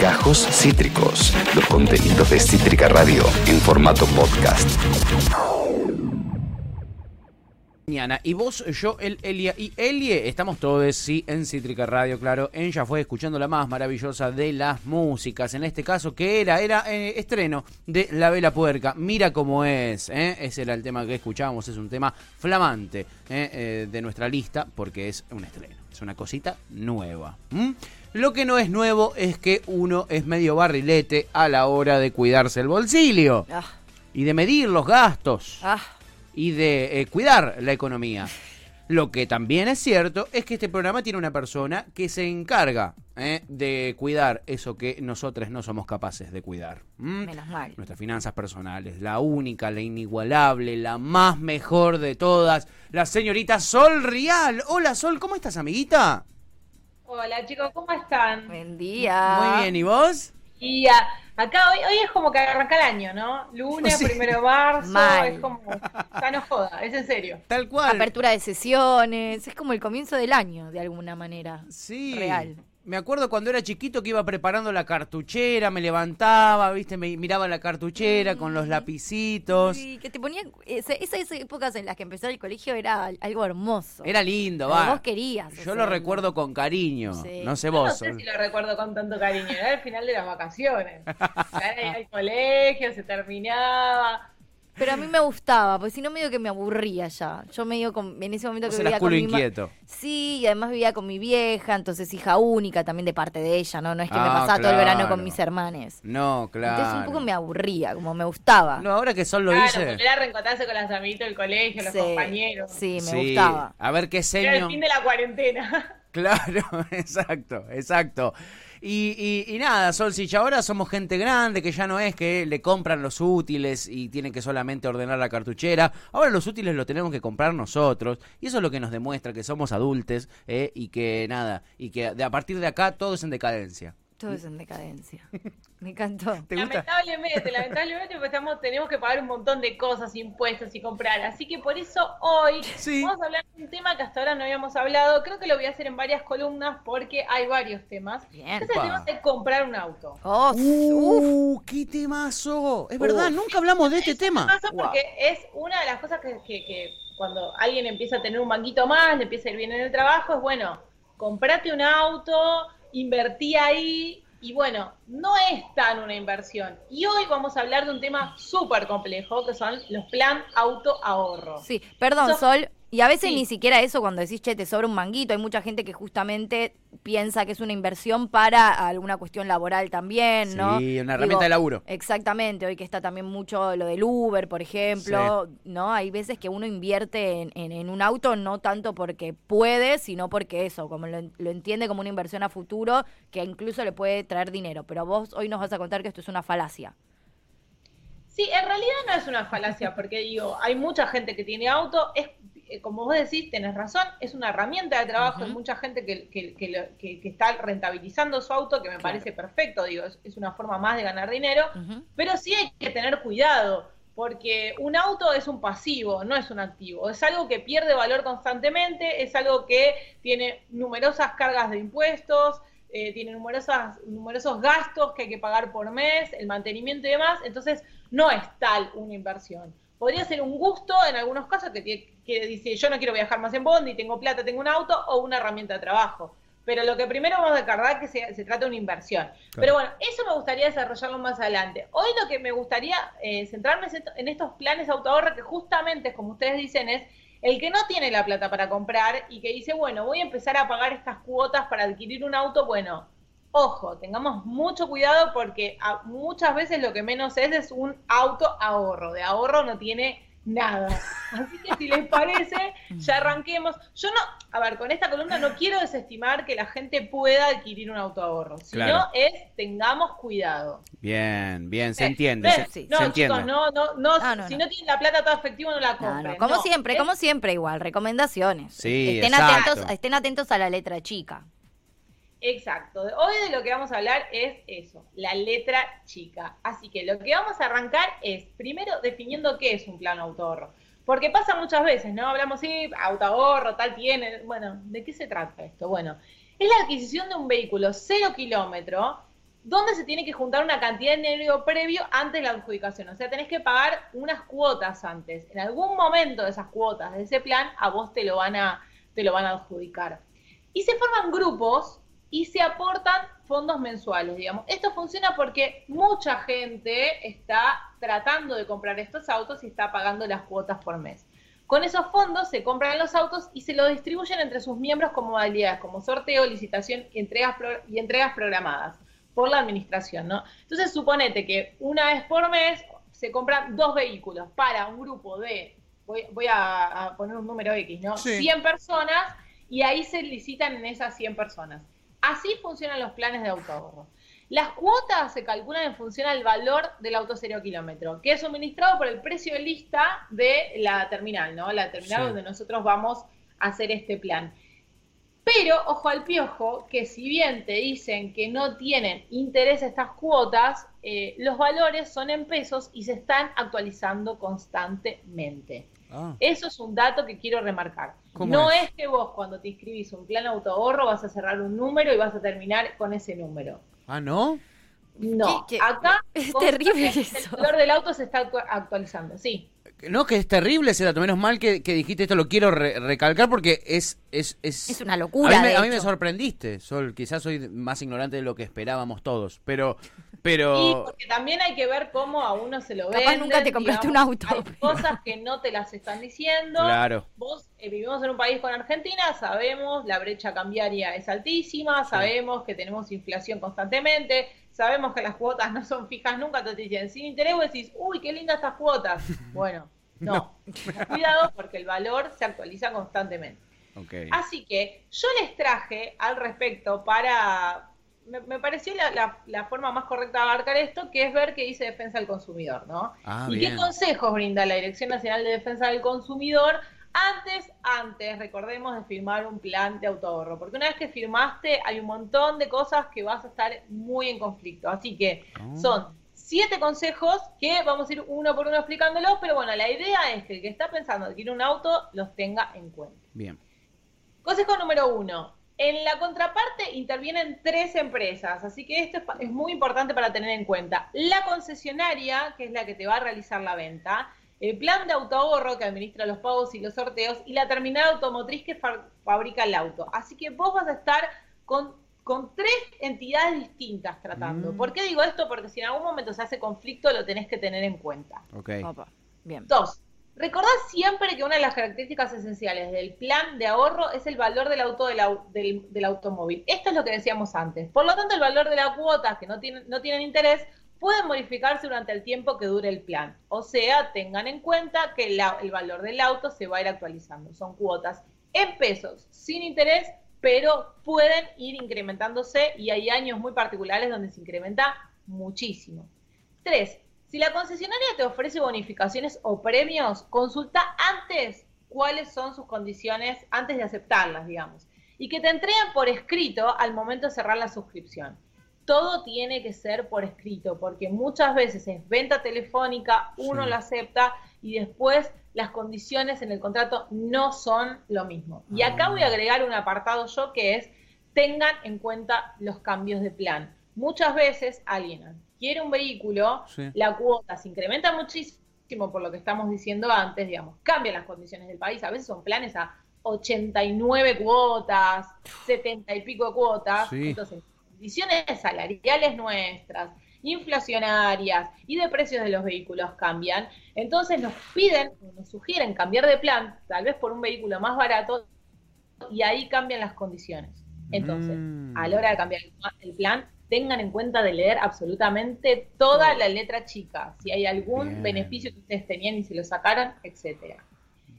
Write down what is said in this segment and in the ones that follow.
Gajos Cítricos, los contenidos de Cítrica Radio en formato podcast. Mañana. Y vos, yo, el Elia y Elie, estamos todos, sí, en Cítrica Radio, claro. Ella fue escuchando la más maravillosa de las músicas. En este caso, que era? Era eh, estreno de La Vela Puerca. Mira cómo es, ¿eh? Ese era el tema que escuchábamos. Es un tema flamante ¿eh? Eh, de nuestra lista porque es un estreno. Es una cosita nueva. ¿m? Lo que no es nuevo es que uno es medio barrilete a la hora de cuidarse el bolsillo Ah, y de medir los gastos ah, y de eh, cuidar la economía. Lo que también es cierto es que este programa tiene una persona que se encarga eh, de cuidar eso que nosotros no somos capaces de cuidar. menos mal. Nuestras finanzas personales, la única, la inigualable, la más mejor de todas, la señorita Sol Rial. Hola Sol, ¿cómo estás, amiguita? Hola chicos, ¿cómo están? Buen día. Muy bien, ¿y vos? Y ah, acá hoy, hoy es como que arranca el año, ¿no? Lunes, Sí. primero de marzo, Mal. es como, ya no joda, es en serio. Tal cual. Apertura de sesiones. Es como el comienzo del año, de alguna manera. Sí. Real. Me acuerdo cuando era chiquito que iba preparando la cartuchera, me levantaba, viste, me miraba la cartuchera con los lapicitos. Sí, que te ponían. esas épocas en las que empezaba el colegio era algo hermoso. Era lindo, Pero va. vos querías Yo lo recuerdo con cariño. Sí. No sé Yo no vos. sé si lo recuerdo con tanto cariño, era el final de las vacaciones. Era al colegio, se terminaba. Pero a mí me gustaba, porque si no medio que me aburría ya. Yo medio con, en ese momento Vos que vivía con culo mi ma- inquieto. Sí, y además vivía con mi vieja, entonces hija única también de parte de ella, ¿no? No es que me Ah, pasaba todo el verano con mis hermanes. No, claro. Entonces un poco me aburría, como me gustaba. No, ahora que Sol lo claro, porque era reencontrarse con las amiguitos del colegio, los Sí, compañeros. Sí, me sí, gustaba. A ver qué Era seño. el fin de la cuarentena. Claro, exacto, exacto. Y, y, y nada, Solsich, ahora somos gente grande que ya no es que le compran los útiles y tienen que solamente ordenar la cartuchera. Ahora los útiles los tenemos que comprar nosotros. Y eso es lo que nos demuestra que somos adultos eh, y que nada, y que de, a partir de acá todo es en decadencia. Todo es en decadencia. Me encantó. ¿Te gusta? Lamentablemente, lamentablemente pues, estamos, tenemos que pagar un montón de cosas, impuestos y comprar. Así que por eso hoy Sí. vamos a hablar de un tema que hasta ahora no habíamos hablado. Creo que lo voy a hacer en varias columnas porque hay varios temas. Bien. Es el tema de comprar un auto. Oh, uf. ¡Uh! ¡Qué temazo! Es verdad, Uf. nunca hablamos de este tema. Pasa Wow. porque es una de las cosas que, que- que cuando alguien empieza a tener un banquito más, le empieza a ir bien en el trabajo, es bueno, comprate un auto, invertí ahí. Y bueno, no es tan una inversión. Y hoy vamos a hablar de un tema súper complejo, que son los plan auto ahorro. Sí, perdón, Sol. Y a veces Sí. ni siquiera eso cuando decís, che, te sobra un manguito. Hay mucha gente que justamente piensa que es una inversión para alguna cuestión laboral también, ¿no? Sí, una herramienta de laburo. Exactamente, hoy que está también mucho lo del Uber, por ejemplo, ¿no? Hay veces que uno invierte en, en- en un auto no tanto porque puede, sino porque eso, como lo, lo entiende como una inversión a futuro, que incluso le puede traer dinero. Pero vos hoy nos vas a contar que esto es una falacia. Sí, en realidad no es una falacia, porque digo, hay mucha gente que tiene auto, es eh, como vos decís, tenés razón, es una herramienta de trabajo, Ujú. hay mucha gente que, que- que que- que está rentabilizando su auto, que me Claro. parece perfecto, digo, es, es una forma más de ganar dinero, pero sí hay que tener cuidado, porque un auto es un pasivo, no es un activo, es algo que pierde valor constantemente, es algo que tiene numerosas cargas de impuestos, eh, tiene numerosas, numerosos gastos que hay que pagar por mes, el mantenimiento y demás, entonces no es tal una inversión. Podría ser un gusto en algunos casos que, tie- que dice yo no quiero viajar más en Bondi, tengo plata, tengo un auto o una herramienta de trabajo. Pero lo que primero vamos a recordar que se, se trata de una inversión. Pero bueno, eso me gustaría desarrollarlo más adelante. Hoy lo que me gustaría eh, centrarme es en estos planes de autoahorro que justamente, como ustedes dicen, es el que no tiene la plata para comprar y que dice, bueno, voy a empezar a pagar estas cuotas para adquirir un auto, bueno, ojo, tengamos mucho cuidado porque a- muchas veces lo que menos es es un auto ahorro. De ahorro no tiene nada. Así que si les parece, ya arranquemos. Yo no, a ver, con esta columna no quiero desestimar que la gente pueda adquirir un auto ahorro, sino Claro. es tengamos cuidado. Bien, bien, se Eh, entiende. Se, sí. No, se entiende. chicos, no, no, no, Ah, no, si no. no tienen la plata todo efectivo no la No, compren. no, como No, siempre, es- como siempre igual, recomendaciones. Sí, estén exacto. atentos, estén atentos a la letra chica. Exacto. Hoy de lo que vamos a hablar es eso, la letra chica. Así que lo que vamos a arrancar es, primero, definiendo qué es un plan autoahorro. Porque pasa muchas veces, ¿no? Hablamos, sí, autoahorro, tal tiene. Bueno, ¿de qué se trata esto? Bueno, es la adquisición de un vehículo cero kilómetro donde se tiene que juntar una cantidad de dinero previo antes de la adjudicación. O sea, tenés que pagar unas cuotas antes. En algún momento de esas cuotas, de ese plan, a vos te lo van a, te lo van a adjudicar. Y se forman grupos y se aportan fondos mensuales, digamos. Esto funciona porque mucha gente está tratando de comprar estos autos y está pagando las cuotas por mes. Con esos fondos se compran los autos y se los distribuyen entre sus miembros como modalidades, como sorteo, licitación y entregas, y entregas programadas por la administración, ¿no? Entonces, suponete que una vez por mes se compran dos vehículos para un grupo de, voy, a, poner un número X, ¿no? 100 personas y ahí se licitan en esas 100 personas. Así funcionan los planes de autoahorro. Las cuotas se calculan en función al valor del auto cero kilómetro, que es suministrado por el precio de lista de la terminal, ¿no? La terminal donde nosotros vamos a hacer este plan. Pero, ojo al piojo, que si bien te dicen que no tienen interés estas cuotas, eh, los valores son en pesos y se están actualizando constantemente. Ah. Eso es un dato que quiero remarcar. No es? que vos cuando te inscribís un plan auto ahorro vas a cerrar un número y vas a terminar con ese número. Ah, ¿no? No, acá es terrible el valor del auto se está actualizando, sí. No, que es terrible ese dato. Menos mal que, dijiste esto, lo quiero recalcar porque es, es, es... una locura. A mí, me, sorprendiste, Sol. Quizás soy más ignorante de lo que esperábamos todos, pero... pero... Y porque también hay que ver cómo a uno se lo ve. Nunca te compraste un auto. Hay cosas que no te las están diciendo. Claro. Vos eh, vivimos en un país con Argentina, sabemos, la brecha cambiaria es altísima, sabemos que tenemos inflación constantemente, sabemos que las cuotas no son fijas nunca, te dicen sin interés, vos decís, uy, qué lindas estas cuotas. Bueno, no, cuidado porque el valor se actualiza constantemente. Así que yo les traje al respecto para, me, pareció la, forma más correcta de abarcar esto, que es ver qué dice Defensa del Consumidor, ¿no? Ah, y qué consejos brinda la Dirección Nacional de Defensa del Consumidor antes, antes, recordemos de firmar un plan de autoahorro, porque una vez que firmaste hay un montón de cosas que vas a estar muy en conflicto. Así que ah. son siete consejos que vamos a ir uno por uno explicándolos, pero bueno, la idea es que el que está pensando adquirir un auto los tenga en cuenta. Bien. Consejo número uno. En la contraparte intervienen tres empresas, así que esto es muy importante para tener en cuenta. La concesionaria, que es la que te va a realizar la venta, el plan de autoahorro que administra los pagos y los sorteos y la terminal automotriz que fabrica el auto. Así que vos vas a estar con, con tres entidades distintas tratando. Mm. ¿Por qué digo esto? Porque si en algún momento se hace conflicto lo tenés que tener en cuenta. Ok. Bien. Dos, recordad siempre que una de las características esenciales del plan de ahorro es el valor del auto del, del, automóvil. Esto es lo que decíamos antes. Por lo tanto, el valor de la cuota, que no, tiene, no tienen interés, pueden modificarse durante el tiempo que dure el plan. O sea, tengan en cuenta que el valor del auto se va a ir actualizando. Son cuotas en pesos, sin interés, pero pueden ir incrementándose y hay años muy particulares donde se incrementa muchísimo. Tres, si la concesionaria te ofrece bonificaciones o premios, consulta antes cuáles son sus condiciones antes de aceptarlas, digamos. Y que te entreguen por escrito al momento de cerrar la suscripción todo tiene que ser por escrito, porque muchas veces es venta telefónica, uno la acepta y después las condiciones en el contrato no son lo mismo. Y acá voy a ah. agregar un apartado yo que es tengan en cuenta los cambios de plan. Muchas veces alguien quiere un vehículo, la cuota se incrementa muchísimo por lo que estamos diciendo antes, digamos, cambian las condiciones del país, a veces son planes a 89 cuotas, 70 y pico cuotas, entonces condiciones salariales nuestras, inflacionarias y de precios de los vehículos cambian, entonces nos piden, nos sugieren cambiar de plan, tal vez por un vehículo más barato, y ahí cambian las condiciones. Entonces, mm. a la hora de cambiar el plan, tengan en cuenta de leer absolutamente toda la letra chica, si hay algún beneficio que ustedes tenían y se lo sacaron, etcétera.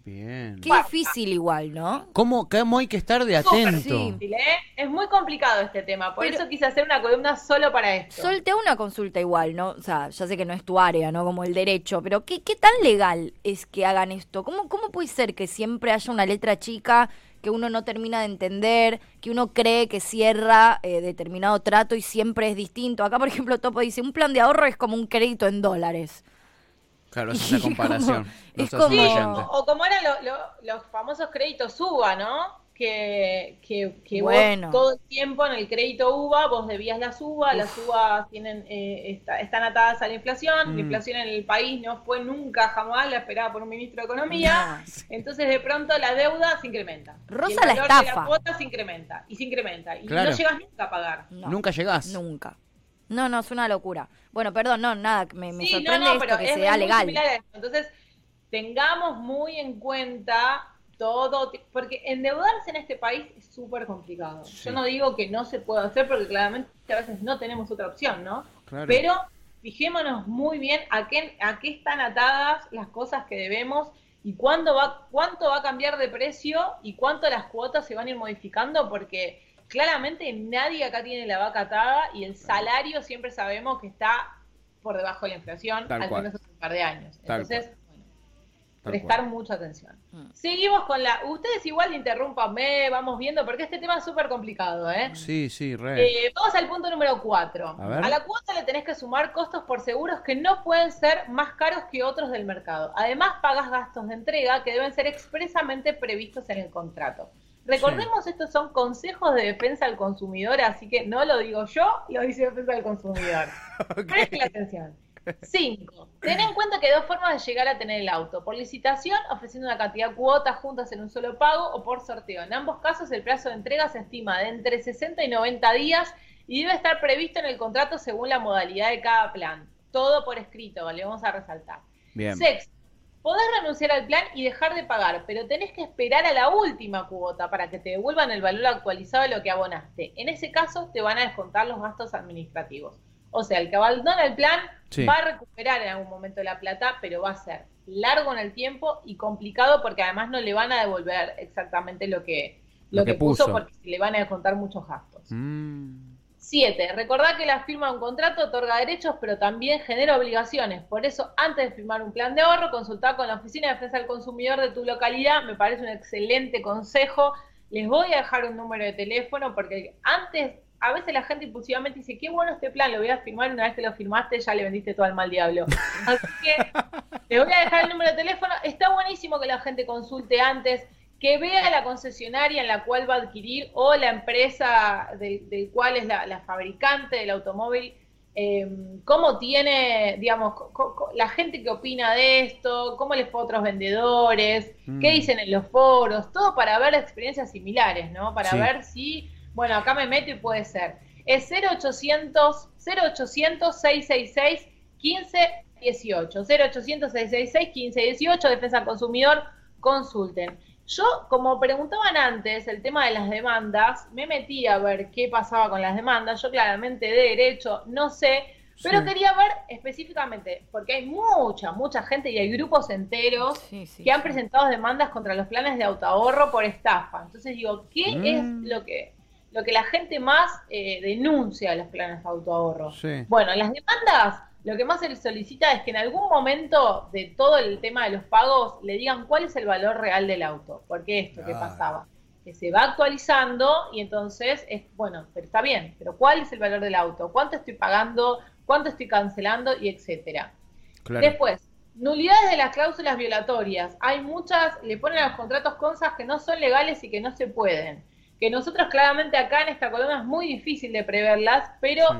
Bien. Qué difícil igual, ¿no? ¿Cómo, cómo hay que estar de atento? ¿eh? Es muy complicado este tema, por eso quise hacer una columna solo para esto. Solte una consulta igual, ¿no? O sea, ya sé que no es tu área, ¿no? Como el derecho, pero ¿qué, qué tan legal es que hagan esto? ¿Cómo, ¿Cómo puede ser que siempre haya una letra chica que uno no termina de entender, que uno cree que cierra eh, determinado trato y siempre es distinto? Acá, por ejemplo, Topo dice, un plan de ahorro es como un crédito en dólares. Claro, es una comparación. o, como eran los famosos créditos UBA, ¿no? que, que, que Bueno. vos todo el tiempo en el crédito UVA vos debías las UVA, las UVA tienen, eh, está- están atadas a la inflación, Mm. la inflación en el país no fue nunca jamás la esperada por un ministro de Economía, entonces de pronto la deuda se incrementa. Rosa y el la valor de estafa. la cuota se incrementa, y se incrementa, y Claro. no llegas nunca a pagar. No, Nunca llegás. Nunca. No, no, es una locura. Bueno, perdón, no, nada, me, me Sí, no, sorprende no, esto pero que es sea legal. esto. Entonces, tengamos muy en cuenta todo, porque endeudarse en este país es súper complicado. Sí. Yo no digo que no se pueda hacer, porque claramente a veces no tenemos otra opción, ¿no? Claro. Pero fijémonos muy bien a qué, a qué están atadas las cosas que debemos y cuándo va, cuánto va a cambiar de precio y cuánto las cuotas se van a ir modificando, porque claramente nadie acá tiene la vaca atada y el salario siempre sabemos que está por debajo de la inflación, Tal al cual. menos hace un par de años. Tal Entonces, bueno, Tal prestar cual. mucha atención. Mm. Seguimos con la... Ustedes igual interrúmpanme, vamos viendo, porque este tema es súper complicado, ¿eh? Sí, sí, re. Eh, vamos al punto número 4. A ver. la cuota le tenés que sumar costos por seguros que no pueden ser más caros que otros del mercado. Además, pagas gastos de entrega que deben ser expresamente previstos en el contrato. Recordemos, estos son consejos de defensa al consumidor, así que no lo digo yo, lo dice Defensa del Consumidor. Presten atención. 5. Ten en cuenta que hay dos formas de llegar a tener el auto. Por licitación, ofreciendo una cantidad de cuotas juntas en un solo pago, o por sorteo. En ambos casos, el plazo de entrega se estima de entre 60 y 90 días y debe estar previsto en el contrato según la modalidad de cada plan. Todo por escrito, le vamos a resaltar. Bien. Sexto, podés renunciar al plan y dejar de pagar, pero tenés que esperar a la última cuota para que te devuelvan el valor actualizado de lo que abonaste. En ese caso, te van a descontar los gastos administrativos. O sea, el que abandona el plan Sí. va a recuperar en algún momento la plata, pero va a ser largo en el tiempo y complicado porque además no le van a devolver exactamente lo que, lo Lo que que puso, puso. porque le van a descontar muchos gastos. Mm. 7. Recordá que la firma de un contrato otorga derechos, pero también genera obligaciones. Por eso, antes de firmar un plan de ahorro, consultá con la Oficina de Defensa del Consumidor de tu localidad. Me parece un excelente consejo. Les voy a dejar un número de teléfono porque antes, a veces la gente impulsivamente dice, qué bueno este plan, lo voy a firmar. Una vez que lo firmaste, ya le vendiste todo al mal diablo. Así que les voy a dejar el número de teléfono. Está buenísimo que la gente consulte antes, que vea la concesionaria en la cual va a adquirir o la empresa del, del cual es la, la fabricante del automóvil, eh, cómo tiene, digamos, la gente que opina de esto, cómo les fue a otros vendedores, Mm. qué dicen en los foros, todo para ver experiencias similares, ¿no? Para Sí. ver si, bueno, acá me meto y puede ser. Es 0800 0800 666 1518 0800 666 1518 Defensa del Consumidor, consulten. Yo, como preguntaban antes el tema de las demandas, me metí a ver qué pasaba con las demandas. Yo claramente de derecho no sé, pero Sí. quería ver específicamente, porque hay mucha, mucha gente y hay grupos enteros Sí, sí, que han presentado demandas contra los planes de autoahorro por estafa. Entonces digo, ¿qué Mm. es lo que, lo que la gente más eh, denuncia de los planes de autoahorro? Bueno, las demandas, lo que más se solicita es que en algún momento de todo el tema de los pagos le digan cuál es el valor real del auto. Porque esto que Claro. pasaba, que se va actualizando y entonces es, bueno, pero está bien, pero ¿cuál es el valor del auto? ¿Cuánto estoy pagando? ¿Cuánto estoy cancelando? Y etcétera. Claro. Después, nulidades de las cláusulas violatorias. Hay muchas, le ponen a los contratos cosas que no son legales y que no se pueden. Que nosotros claramente acá en esta columna es muy difícil de preverlas, pero Sí.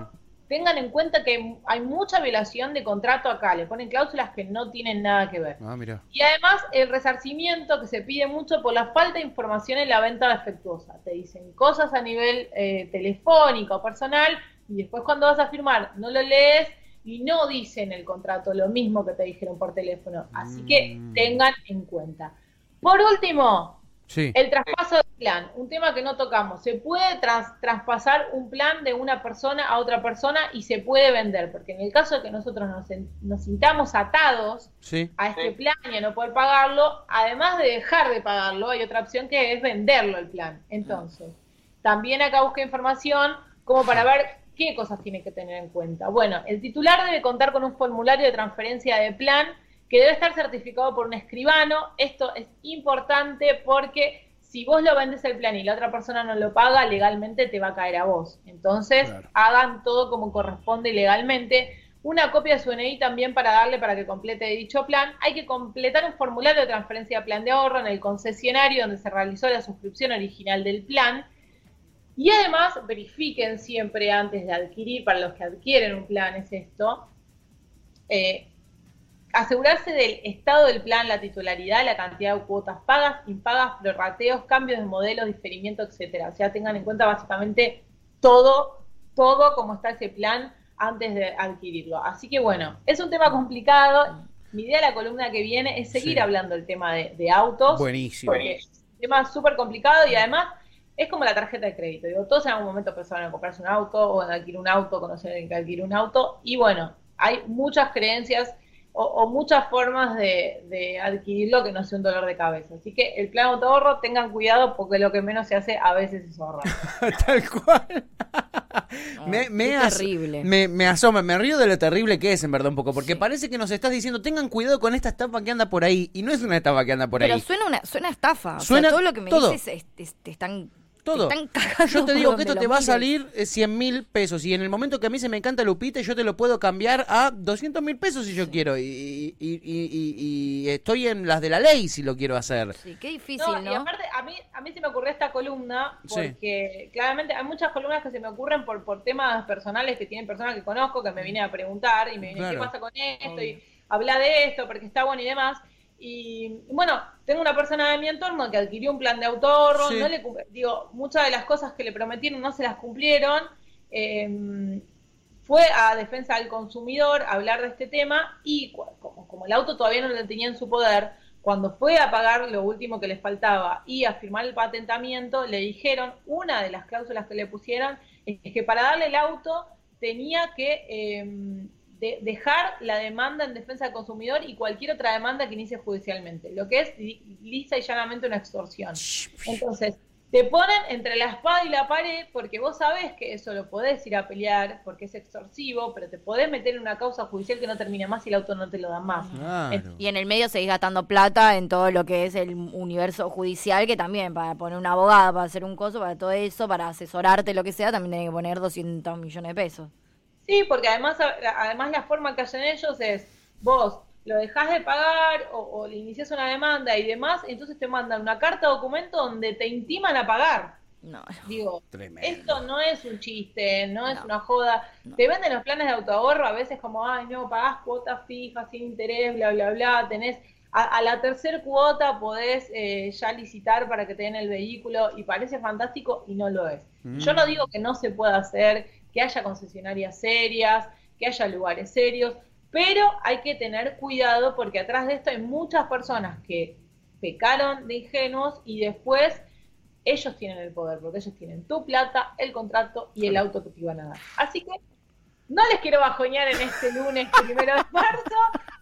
Tengan en cuenta que hay mucha violación de contrato acá. Le ponen cláusulas que no tienen nada que ver. Ah, mira. Y además el resarcimiento que se pide mucho por la falta de información en la venta defectuosa. Te dicen cosas a nivel eh, telefónico, personal, y después cuando vas a firmar no lo lees y no dice en el contrato lo mismo que te dijeron por teléfono. Así que Mm. tengan en cuenta. Por último, Sí. el traspaso del plan, un tema que no tocamos. Se puede tras- traspasar un plan de una persona a otra persona y se puede vender, porque en el caso de que nosotros nos, nos sintamos atados Sí. a este plan y a no poder pagarlo, además de dejar de pagarlo, hay otra opción que es venderlo el plan. Entonces, también acá busca información como para ver qué cosas tiene que tener en cuenta. Bueno, el titular debe contar con un formulario de transferencia de plan que debe estar certificado por un escribano. Esto es importante porque si vos lo vendes el plan y la otra persona no lo paga, legalmente te va a caer a vos. Entonces, Claro. hagan todo como corresponde legalmente. una copia de su DNI también para darle para que complete dicho plan. Hay que completar un formulario de transferencia de plan de ahorro en el concesionario donde se realizó la suscripción original del plan. Y además verifiquen siempre antes de adquirir, para los que adquieren un plan es esto, eh, asegurarse del estado del plan, la titularidad, la cantidad de cuotas pagas, impagas, prorrateos, cambios de modelo, diferimiento, etcétera. O sea, tengan en cuenta básicamente todo, todo como está ese plan antes de adquirirlo. Así que bueno, es un tema complicado. Mi idea de la columna que viene es seguir hablando del tema de, autos. Buenísimo. Porque es un tema súper complicado y además es como la tarjeta de crédito. Digo, todos en algún momento pensaron en comprarse un auto o en adquirir un auto, conocer en que adquirir un auto. Y bueno, hay muchas creencias o, muchas formas de, adquirirlo que no sea un dolor de cabeza. Así que el plan ahorro, tengan cuidado porque lo que menos se hace a veces es ahorrar. Tal cual. me, me, terrible. Me, me, asoma, me río de lo terrible que es, en verdad, un poco, porque parece que nos estás diciendo, tengan cuidado con esta estafa que anda por ahí, y no es una estafa que anda por ahí. Pero suena una suena estafa. Suena todo lo que me dices te están todo. Yo te digo que esto te va a salir 100 eh, mil pesos y en el momento que a mí se me encanta Lupita, yo te lo puedo cambiar a 200 mil pesos si yo quiero. Y, y, estoy en las de la ley si lo quiero hacer. Sí, qué difícil, ¿no? Y aparte, a mí, a mí se me ocurrió esta columna porque claramente hay muchas columnas que se me ocurren por, por temas personales que tienen personas que conozco que me vienen a preguntar y me vienen, ¿qué pasa con esto? Y habla de esto porque está bueno y demás. Y bueno, tengo una persona de mi entorno que adquirió un plan de autorro, no le digo, muchas de las cosas que le prometieron no se las cumplieron. Em, fue a defensa del consumidor a hablar de este tema y como, como, el auto todavía no lo tenía en su poder, cuando fue a pagar lo último que les faltaba y a firmar el patentamiento, le dijeron, una de las cláusulas que le pusieron es que para darle el auto tenía que eh, dejar la demanda en defensa del consumidor y cualquier otra demanda que inicie judicialmente, lo que es lisa y llanamente una extorsión. Entonces, te ponen entre la espada y la pared porque vos sabés que eso lo podés ir a pelear porque es extorsivo, pero te podés meter en una causa judicial que no termina más y el auto no te lo da más. Y en el medio seguís gastando plata en todo lo que es el universo judicial, que también para poner una abogada, para hacer un coso, para todo eso, para asesorarte, lo que sea, también tenés que poner 200 millones de pesos. Sí, porque además, además la forma que hacen ellos es, vos lo dejás de pagar o, le inicias una demanda y demás, entonces te mandan una carta documento donde te intiman a pagar. No, digo, esto no es un chiste, no, es una joda. Te venden los planes de autoahorro a veces como, ay, no, pagás cuotas fijas, sin interés, bla, bla, bla, tenés a, la tercera cuota podés eh, ya licitar para que te den el vehículo y parece fantástico y no lo es. Yo no mm. digo que no se pueda hacer, que haya concesionarias serias, que haya lugares serios, pero hay que tener cuidado porque atrás de esto hay muchas personas que pecaron de ingenuos y después ellos tienen el poder, porque ellos tienen tu plata, el contrato y el auto que te iban a dar. Así que no les quiero bajoñar en este lunes primero de marzo,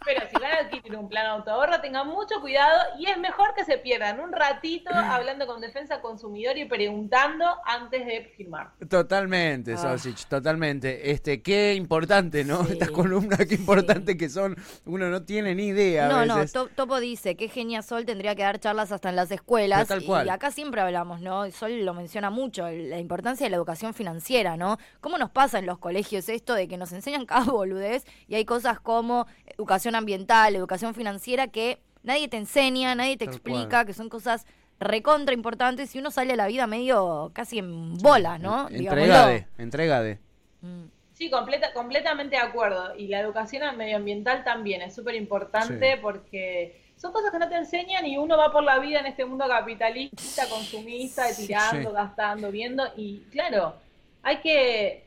pero si van a adquirir un plan auto tengan mucho cuidado y es mejor que se pierdan un ratito hablando con defensa consumidor y preguntando antes de firmar. Totalmente, ah. totalmente. Este, qué importante, ¿no? Estas columnas, qué importante que son. Uno no tiene ni idea. No, no, Topo dice que Genia Sol tendría que dar charlas hasta en las escuelas. Y acá siempre hablamos, ¿no? Sol lo menciona mucho, la importancia de la educación financiera, ¿no? ¿Cómo nos pasa en los colegios esto de que nos enseñan cada boludez y hay cosas como educación ambiental, educación financiera que nadie te enseña, nadie te explica, que son cosas recontra importantes y uno sale a la vida medio casi en bola, ¿no? Entregade, entregade. Mm. Sí, completa, completamente de acuerdo. Y la educación medioambiental también es súper importante porque son cosas que no te enseñan y uno va por la vida en este mundo capitalista, consumista, tirando, gastando, viendo. Y claro, hay que...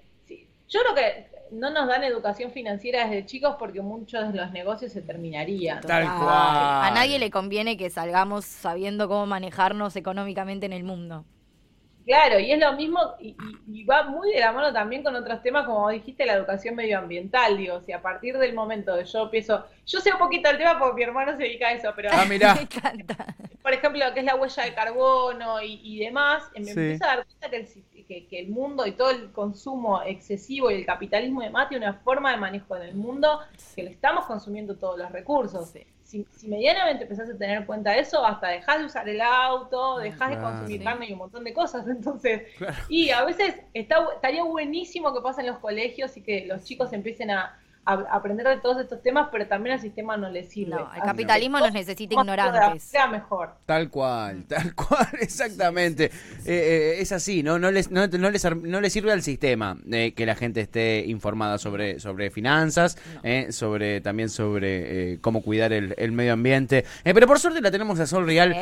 yo creo que no nos dan educación financiera desde chicos porque muchos de los negocios se terminarían. Tal cual. A nadie le conviene que salgamos sabiendo cómo manejarnos económicamente en el mundo. Claro, y es lo mismo, y, va muy de la mano también con otros temas, como dijiste, la educación medioambiental, digo, si a partir del momento de yo empiezo, yo sé un poquito el tema porque mi hermano se dedica a eso, pero... Ah, mirá. Por ejemplo, lo que es la huella de carbono y, demás, me empiezo a dar cuenta que el, que, el mundo y todo el consumo excesivo y el capitalismo de mate una forma de manejo en el mundo que le estamos consumiendo todos los recursos. Si, medianamente empezás a tener en cuenta eso, hasta dejás de usar el auto, dejás de consumir carne y un montón de cosas. Entonces, y a veces está, estaría buenísimo que pasen los colegios y que los chicos empiecen a, aprender de todos estos temas, pero también al sistema no le sirve. No, el capitalismo nos necesita ignorantes. Sea mejor. Tal cual, tal cual, exactamente. Eh, eh, es así, ¿no? No les, no, no les, no les sirve al sistema eh, que la gente esté informada sobre, sobre finanzas, sobre también sobre cómo cuidar el, el medio ambiente. pero por suerte la tenemos a Sol Real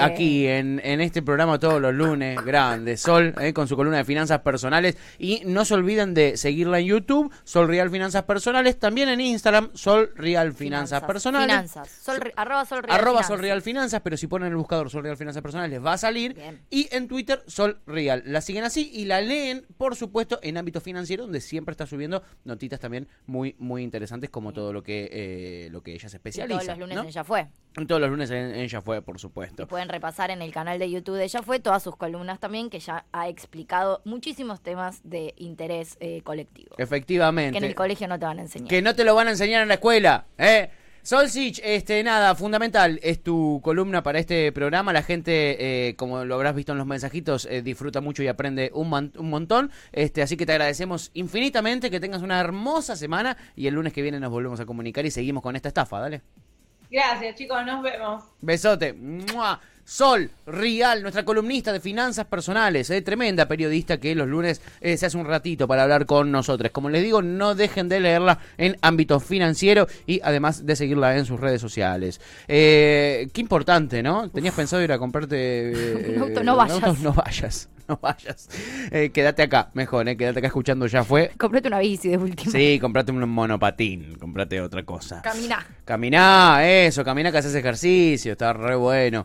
aquí en, en este programa todos los lunes. Grande, Sol, con su columna de finanzas personales. Y no se olviden de seguirla en YouTube, Sol Real Finanzas Personales, también en Instagram, Sol Real Finanzas, Personales. Finanzas, sol, arroba Sol Real arroba Sol Real Finanzas, pero si ponen el buscador Sol Real Finanzas Personales les va a salir. Y en Twitter, Sol Real. La siguen así y la leen, por supuesto, en ámbito financiero, donde siempre está subiendo notitas también muy, muy interesantes, como todo lo que, eh, lo que ella se especializa. todos los lunes en ella fue. Todos los lunes en ella fue, por supuesto. Y pueden repasar en el canal de YouTube de ella fue todas sus columnas también, que ya ha explicado muchísimos temas de interés eh, colectivo. Efectivamente. Que en el colegio no te van a enseñar. Que no te lo van a enseñar en la escuela, ¿eh? Solsich, este, nada, fundamental es tu columna para este programa. La gente, eh, como lo habrás visto en los mensajitos, eh, disfruta mucho y aprende un, un, montón. Este, así que te agradecemos infinitamente, que tengas una hermosa semana y el lunes que viene nos volvemos a comunicar y seguimos con esta estafa, dale. Gracias, chicos, nos vemos. Besote. Sol Rial, nuestra columnista de finanzas personales, eh, tremenda periodista que los lunes eh, se hace un ratito para hablar con nosotros. Como les digo, no dejen de leerla en ámbito financiero y además de seguirla en sus redes sociales. Eh, qué importante, ¿no? ¿Tenías pensado ir a comprarte no vayas. no vayas. no vayas. Eh, quédate acá, mejor, eh, quédate acá escuchando Ya Fue. Comprate una bici de última. Sí, comprate un monopatín, comprate otra cosa. Caminá. Caminá, eso, caminá que haces ejercicio, está re bueno.